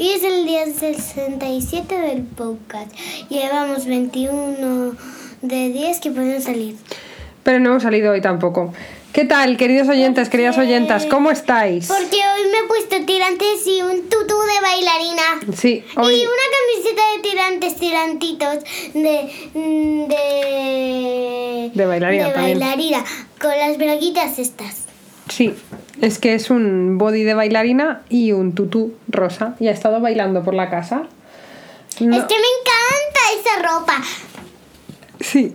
Hoy es el día 67 del podcast. Llevamos 21 de 10 que podemos salir. Pero no hemos salido hoy tampoco. ¿Qué tal, queridos oyentes, queridas oyentas? ¿Cómo estáis? Porque hoy me he puesto tirantes y un tutú de bailarina. Sí, Y hoy. una camiseta de tirantes, tirantitos de. mm, de. De bailarina de también. bailarina, con las braguitas estas. Sí, es que es un body de bailarina y un tutú rosa. Y ha estado bailando por la casa. No- Es que me encanta esa ropa. Sí,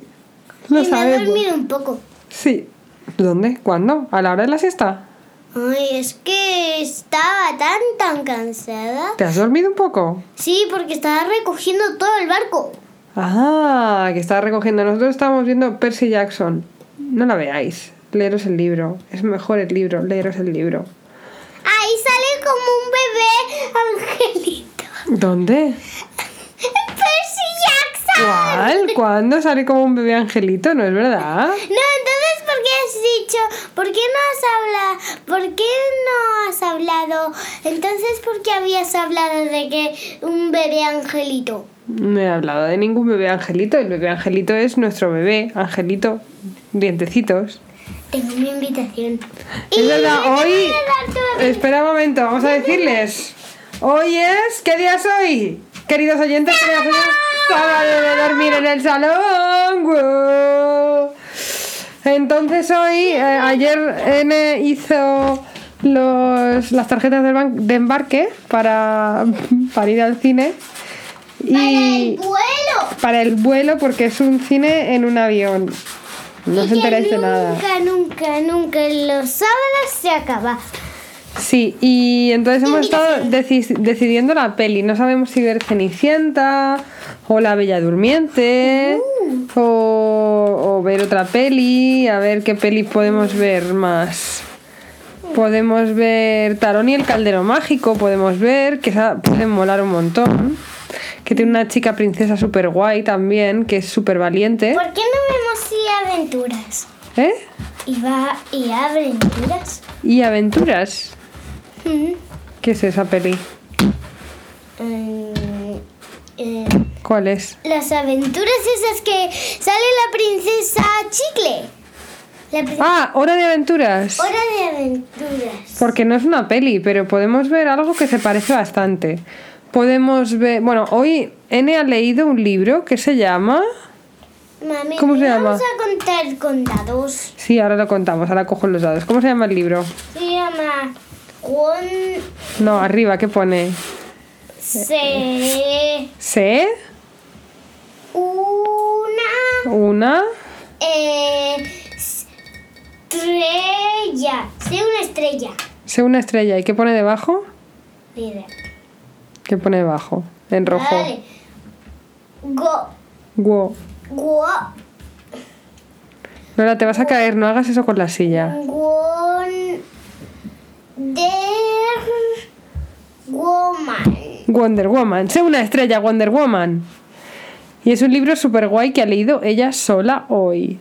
lo y me he sabemos. dormido un poco. Sí. ¿Dónde? ¿Cuándo? ¿A la hora de la siesta? Ay, es que estaba tan, tan cansada. ¿Te has dormido un poco? Sí, porque estaba recogiendo todo el barco. Ah, que estaba recogiendo. Nosotros estábamos viendo Percy Jackson. No la veáis. Leeros el libro. Es mejor el libro. Leeros el libro. Ahí sale como un bebé angelito. ¿Dónde? Percy Jackson. ¿Cuál? ¿Cuándo sale como un bebé angelito? ¿No es verdad? No, entonces, ¿por qué has dicho? ¿Por qué no has hablado? ¿Por qué no has hablado? Entonces, ¿por qué habías hablado de que un bebé angelito? No he hablado de ningún bebé angelito. El bebé angelito es nuestro bebé. Angelito. Dientecitos. Tengo mi invitación. Es verdad, hoy... Espera un momento, vamos a decirles. Hoy es... ¿Qué día es hoy? Queridos oyentes, queridas oyentes, sábado de dormir en el salón. Entonces hoy, eh, ayer N hizo los, las tarjetas de, de embarque para, para ir al cine. Y ¡Vuelo! para el vuelo porque es un cine en un avión. No os Y que enteráis de nada. Nunca, nunca, nunca los sábados se acaba. Sí, y entonces hemos estado deci- decidiendo la peli. No sabemos si ver Cenicienta o La Bella Durmiente o, o ver otra peli, a ver qué peli podemos ver más. Podemos ver Tarón y el Caldero Mágico, podemos ver, que esa puede molar un montón. Que tiene una chica princesa súper guay también, que es súper valiente. ¿Por qué no vemos y aventuras? ¿Eh? ¿Y va y aventuras? Y aventuras. Mm. ¿Qué es esa peli? Mm, eh, ¿Cuál es? las aventuras esas que sale la princesa Chicle. La Ah, Hora de Aventuras. Hora de aventuras. Porque no es una peli, pero podemos ver algo que se parece bastante. Podemos ver. Bueno, hoy N ha leído un libro que se llama. Mami, ¿Cómo se llama? Vamos a contar con dados. Sí, ahora lo contamos, ahora cojo los dados. ¿Cómo se llama el libro? Se llama Juan No, arriba, ¿qué pone? C. ¿Sé? Una Una. eh, estrella. Sé una estrella. Sé una estrella. ¿Y qué pone debajo? Mira. ¿Qué pone debajo? En rojo. Vale. Go. Guo. Go. Nora, te vas a caer, no hagas eso con la silla. Wonder Woman. Wonder Woman. Sé una estrella, Wonder Woman. Y es un libro súper guay que ha leído ella sola hoy.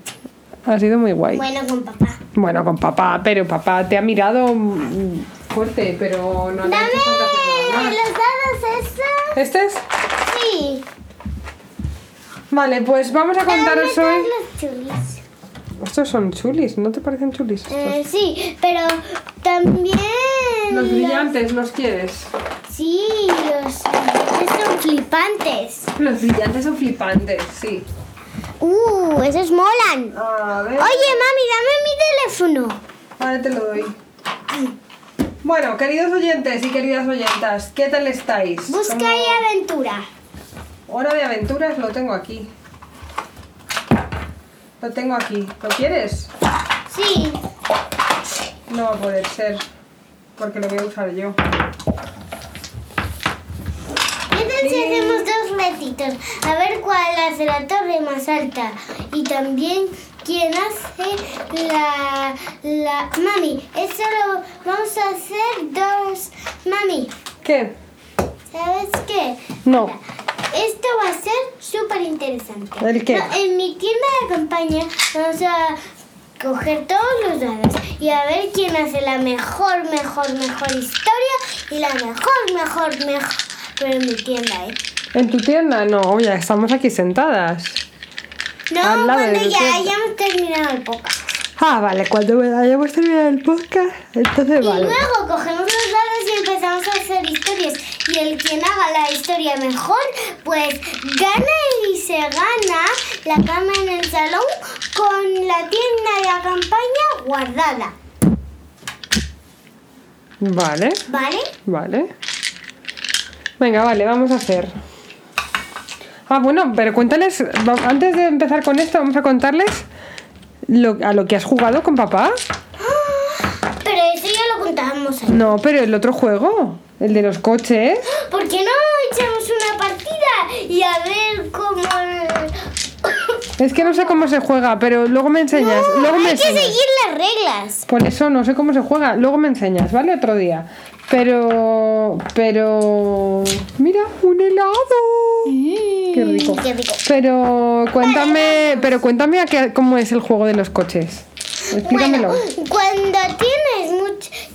Ha sido muy guay. Bueno, con papá. Bueno, con papá, pero papá te ha mirado fuerte, pero no ha hecho falta los dados. ¿Este es? Sí. Vale, pues vamos a contaros hoy. los chulis. Estos son chulis, ¿no te parecen chulis? estos? Eh, sí, pero también. Los brillantes, ¿los quieres? Sí, los brillantes son flipantes. Los brillantes son flipantes, sí. Uh, esos molan. A ver. Oye, mami, dame mi teléfono. Ahora te lo doy. Bueno, queridos oyentes y queridas oyentas, ¿qué tal estáis? Busca ¿Cómo- y aventura. Hora de aventuras lo tengo aquí. Lo tengo aquí. ¿Lo quieres? Sí. No va a poder ser, porque lo voy a usar yo. Entonces Sí. hacemos dos retitos. A ver cuál hace la torre más alta. Y también quién hace la... la... Mami, eso lo vamos a hacer dos... Mami, ¿Qué? ¿sabes qué? No. Mira, Esto va a ser súper interesante. ¿El qué? en mi tienda de campaña vamos a coger todos los dados y a ver quién hace la mejor, mejor, mejor historia y la mejor, mejor, mejor pero en mi tienda, ¿eh? ¿En tu tienda? No, ya estamos aquí sentadas. No, cuando ya tienda. hayamos terminado el podcast. Ah, vale, cuando hayamos terminado el podcast, entonces Y vale. luego cogemos los dados y empezamos a hacer historias. Y el quien haga la historia mejor, pues gana y se gana la cama en el salón con la tienda de la campaña guardada. Vale, ¿Vale? vale. Venga, vale, vamos a hacer. Ah, bueno, pero cuéntales, antes de empezar con esto, vamos a contarles lo, a lo que has jugado con papá. Pero eso ya lo contábamos ahí. No, pero el otro juego, el de los coches. ¿Por qué no echamos una partida y a ver cómo... Es que no sé cómo se juega, pero luego me enseñas. luego me hay que seguir las reglas. Por eso no sé cómo se juega. Luego me enseñas, ¿vale? Otro día. Pero. Pero. Mira, un helado. Qué rico. Mm, Qué rico. Pero cuéntame. Pero cuéntame a qué- cómo es el juego de los coches. Explícamelo. Bueno, cuando tienes,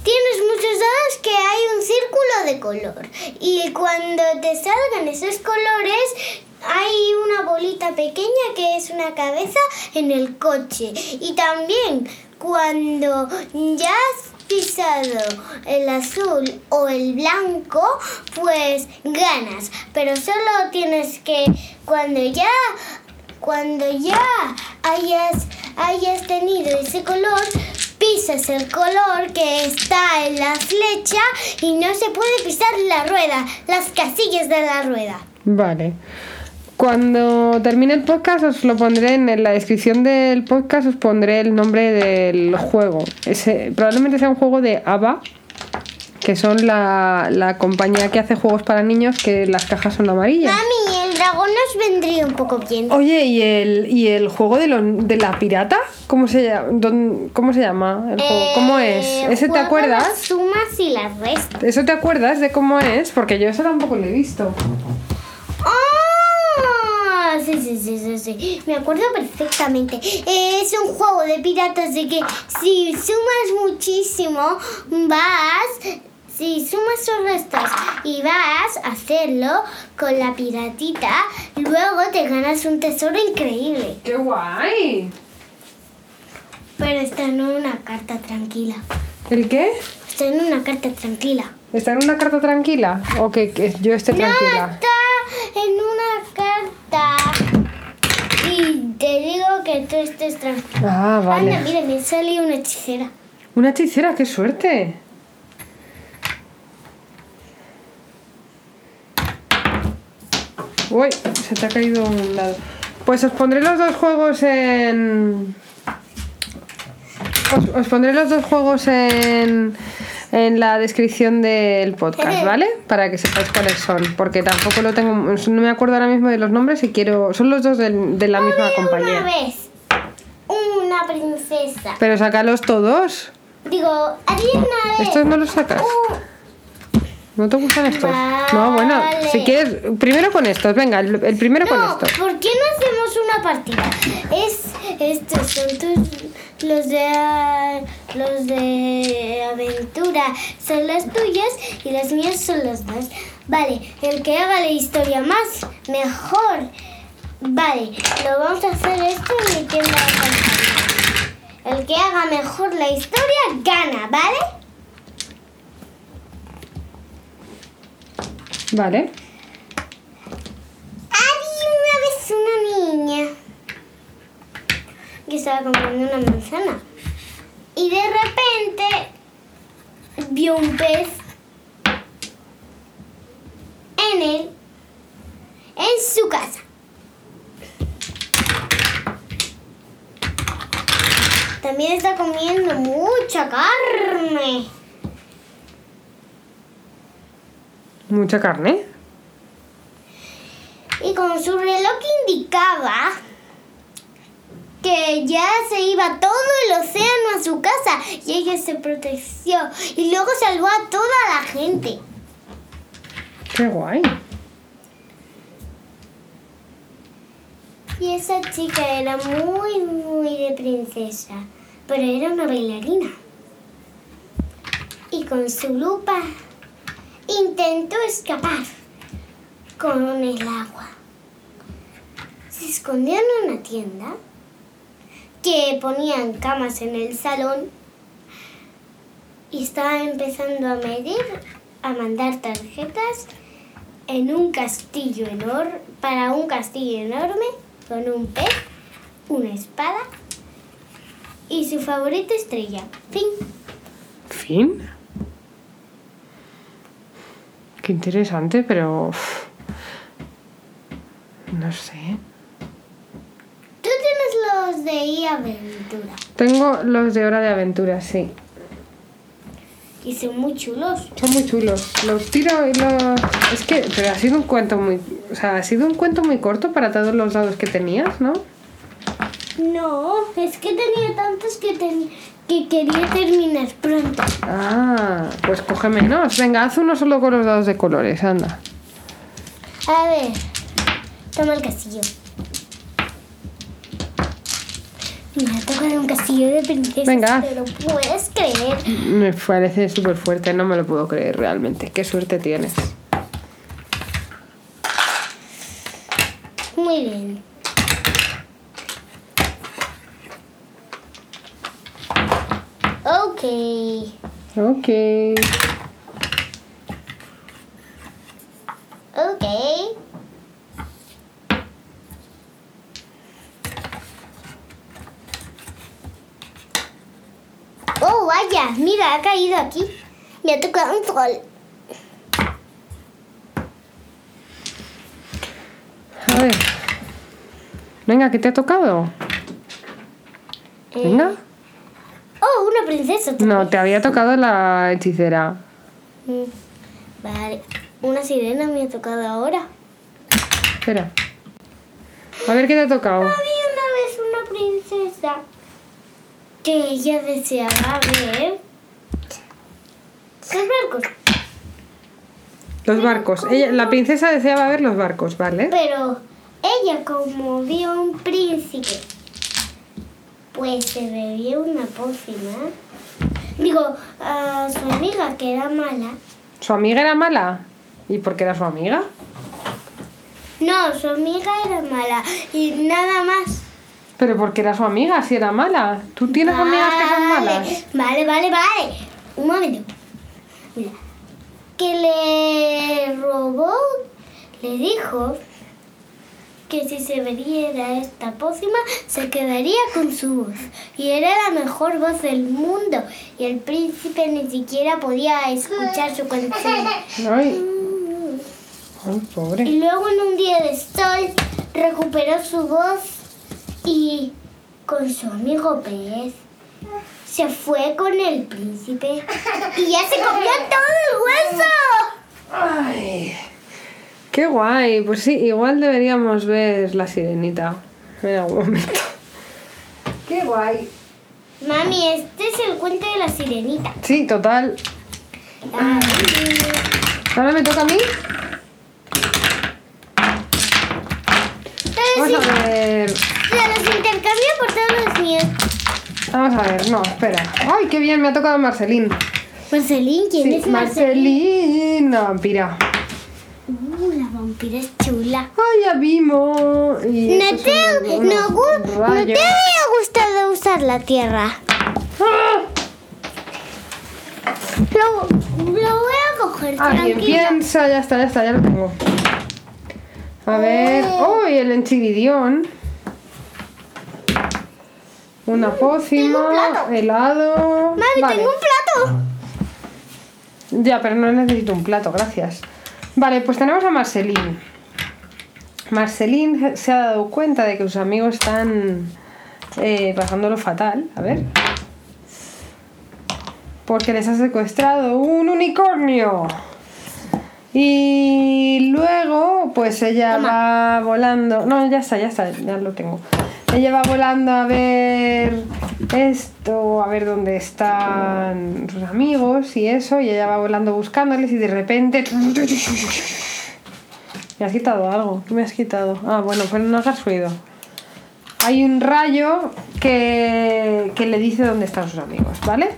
tienes muchos dados que hay un círculo de color. Y cuando te salgan esos colores, hay una bolita pequeña que es una cabeza en el coche. Y también cuando ya pisado el azul o el blanco, pues ganas. Pero solo tienes que, cuando ya cuando ya hayas, hayas tenido ese color, pisas el color que está en la flecha y no se puede pisar la rueda, las casillas de la rueda. Vale. Cuando termine el podcast os lo pondré en, la descripción del podcast os pondré el nombre del juego. Ese, probablemente sea un juego de ABBA, que son la, la compañía que hace juegos para niños que las cajas son amarillas. Mami, el dragón nos vendría un poco bien. Oye, ¿y el, y el juego de, lo- de la pirata? ¿Cómo se, llama? ¿Dón- ¿Cómo se llama el juego? ¿Cómo es? Eh, ¿Ese te acuerdas? Las sumas y las restas. ¿Eso te acuerdas de cómo es? Porque yo eso tampoco lo he visto. Sí, sí, sí, sí, sí. Me acuerdo perfectamente. Es un juego de piratas de que si sumas muchísimo, vas. Si sumas o restas y vas a hacerlo con la piratita, luego te ganas un tesoro increíble. ¡Qué guay! Pero está en una carta tranquila. ¿El qué? Está en una carta tranquila. ¿Está en una carta tranquila? ¿O que, que yo esté No, tranquila? está en una carta. Y te digo que tú estés tranquila. Ah, Anda, vale. mira, me salió una hechicera. Una hechicera, qué suerte. Uy, se te ha caído un lado. Pues os pondré los dos juegos en. Os, os pondré los dos juegos en, en la descripción del podcast, ¿vale? Para que sepáis cuáles son. Porque tampoco lo tengo. No me acuerdo ahora mismo de los nombres y quiero. Son los dos del- de, la misma Una compañía. vez, una princesa. Pero sácalos todos. Digo, había una vez. ¿Estos no los sacas? un- ¿No te gustan estos? No, bueno, si quieres, primero con estos, venga, el, el primero con estos. ¿por qué no hacemos una partida? Es, estos son tus, los de los de aventura son las tuyas y las mías son las dos. Vale, el que haga la historia más mejor. Vale, lo vamos a hacer esto en mi tienda de. El que haga mejor la historia gana, ¿vale? Vale. Había una vez una niña que estaba comprando una manzana y de repente vio un pez en él, en su casa. También está comiendo mucha carne. Mucha carne. Y con su reloj indicaba que ya se iba todo el océano a su casa y ella se protegió y luego salvó a toda la gente. Qué guay. Y esa chica era muy, muy de princesa, pero era una bailarina. Y con su lupa intentó escapar, con el agua. Se escondió en una tienda que ponían camas en el salón y estaba empezando a medir, a mandar tarjetas en un castillo enorme, para un castillo enorme con un pez, una espada y su favorita estrella. Fin. ¿Fin? Qué interesante, pero... uf, No sé. Tú tienes los de I Aventura Tengo los de Hora de Aventura, sí. y son muy chulos. Son muy chulos. Los tiro y los... Es que... Pero ha sido un cuento muy... O sea, ha sido un cuento muy corto para todos los dados que tenías, ¿no? No, es que tenía tantos que, ten- que quería terminar pronto. Ah, pues coge menos. Venga, haz uno solo con los dados de colores, anda. A ver, toma el castillo. Me ha tocado un castillo de princesas. Venga. ¿Te lo puedes creer? Me parece súper fuerte, no me lo puedo creer realmente. Qué suerte tienes. Muy bien. Ok. Ok. Ok. Oh, vaya, mira, ha caído aquí. Me ha tocado un sol. A ver. Venga, ¿qué te ha tocado? Eh, Venga. Princesa. No, te había tocado la hechicera. Mm, Vale. Una sirena me ha tocado ahora. Espera. A ver qué te ha tocado. Había una vez una princesa que ella deseaba ver los barcos. Los barcos. Ella, la princesa deseaba ver los barcos, ¿vale? Pero ella como vio a un príncipe, pues se bebió una pócima. Digo, a su amiga que era mala. ¿Su amiga era mala? ¿Y por qué era su amiga? No, su amiga era mala y nada más. Pero porque era su amiga, si era mala. ¿Tú tienes amigas que son malas? Vale, vale, vale. Un momento. Mira. Que le robó, le dijo que si se bebiera esta pócima se quedaría con su voz. Y era la mejor voz del mundo. Y el príncipe ni siquiera podía escuchar su canción. Ay, ay, pobre. Y luego en un día de sol recuperó su voz y con su amigo pez se fue con el príncipe y ya se comió todo el hueso. Ay, qué guay. Pues sí, igual deberíamos ver la sirenita en algún momento. Qué guay. Mami, este es el cuento de la sirenita. Sí, total. Ay, Ahora me toca a mí. Vamos a ver. los intercambio por todos los míos. Vamos a ver, no, espera. Ay, qué bien, me ha tocado Marcelín. Marcelín, ¿quién Sí, es Marcelín? Marcelín, vampira. Uh, la vampira es chula. Ay, ya vimos. Y No te, no, te había gustado usar la tierra. ¡Ah! Lo, lo voy a coger, Alguien piensa, ya está, ya está, ya lo tengo. A ver. Oh. El enchividión. Una pócima, Mm, plato. helado. Mami, Vale. tengo un plato. Ya, pero no necesito un plato, gracias. Vale, pues tenemos a Marcelín. Marcelín se ha dado cuenta de que sus amigos están eh, pasándolo fatal. A ver. Porque les ha secuestrado un unicornio. Y luego, pues ella Toma. va volando. No, ya está, ya está, ya lo tengo. Ella va volando a ver esto, a ver dónde están sus amigos y eso, y ella va volando buscándoles y de repente... Me has quitado algo, ¿qué me has quitado? Ah, bueno, pues no hagas ruido. Hay un rayo que, que le dice dónde están sus amigos, ¿vale?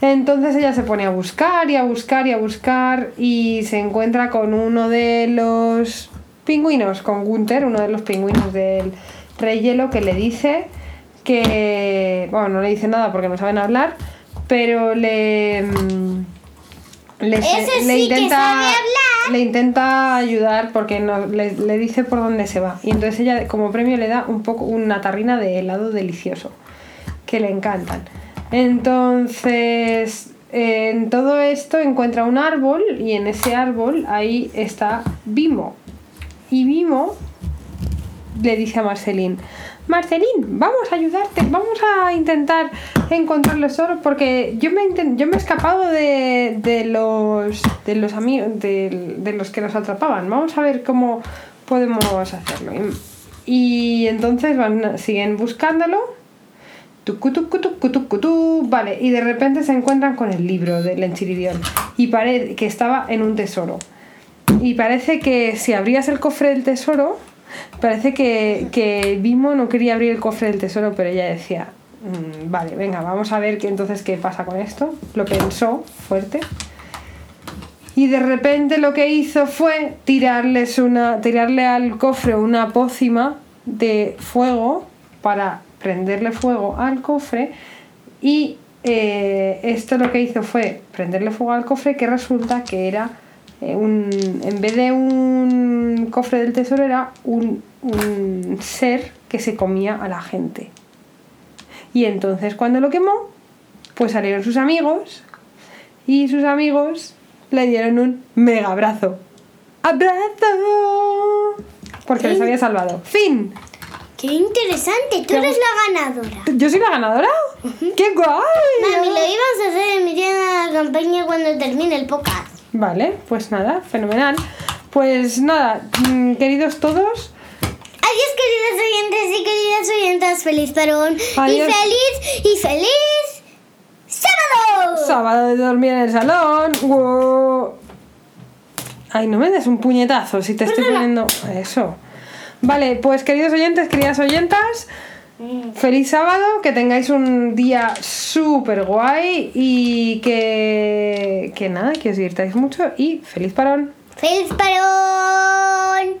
Entonces ella se pone a buscar y a buscar y a buscar y se encuentra con uno de los pingüinos, con Gunther, uno de los pingüinos del Rey Hielo, que le dice que, bueno, no le dice nada porque no saben hablar, pero le... mm, Le, Ese le sí que sabe hablar. le intenta ayudar porque no, le, le dice por dónde se va. Y entonces ella como premio le da un poco una tarrina de helado delicioso, que le encantan. Entonces, en todo esto encuentra un árbol y en ese árbol ahí está Bimo. Y Bimo le dice a Marcelín, Marcelín, vamos a ayudarte, vamos a intentar encontrar los oros porque yo me, yo me he escapado de, de los de los amigos de, de los que nos atrapaban. Vamos a ver cómo podemos hacerlo. Y, entonces siguen buscándolo. Vale, y de repente se encuentran con el libro del Enchiridión y parece que estaba en un tesoro. Y parece que si abrías el cofre del tesoro, parece que, que no quería abrir el cofre del tesoro, pero ella decía, "Mm, vale, venga, vamos a ver qué, entonces qué pasa con esto. Lo pensó fuerte. Y de repente lo que hizo fue tirarles una, tirarle al cofre una pócima de fuego para prenderle fuego al cofre. Y eh, esto lo que hizo fue prenderle fuego al cofre, que resulta que era un. En vez de un cofre del tesoro, era un, un ser que se comía a la gente. Y entonces cuando lo quemó, pues salieron sus amigos y sus amigos le dieron un mega abrazo. ¡Abrazo! Porque les había salvado. ¡Fin! ¡Qué interesante! Tú ¿Te eres la ganadora. ¿Yo soy la ganadora? ¡Qué guay! Mami, lo íbamos a hacer en mitad de la campaña cuando termine el podcast. Vale, pues nada, fenomenal. Pues nada, mm, queridos todos, Adiós, queridos oyentes y queridas oyentas. Feliz parón. Adiós. Y feliz, y feliz sábado. sábado de dormir en el salón. ¡Wow! Ay, no me des un puñetazo si te estoy poniendo eso. Vale, pues queridos oyentes, queridas oyentas, feliz sábado, que tengáis un día súper guay y que, que nada, que os divirtáis mucho y feliz parón. Feliz parón.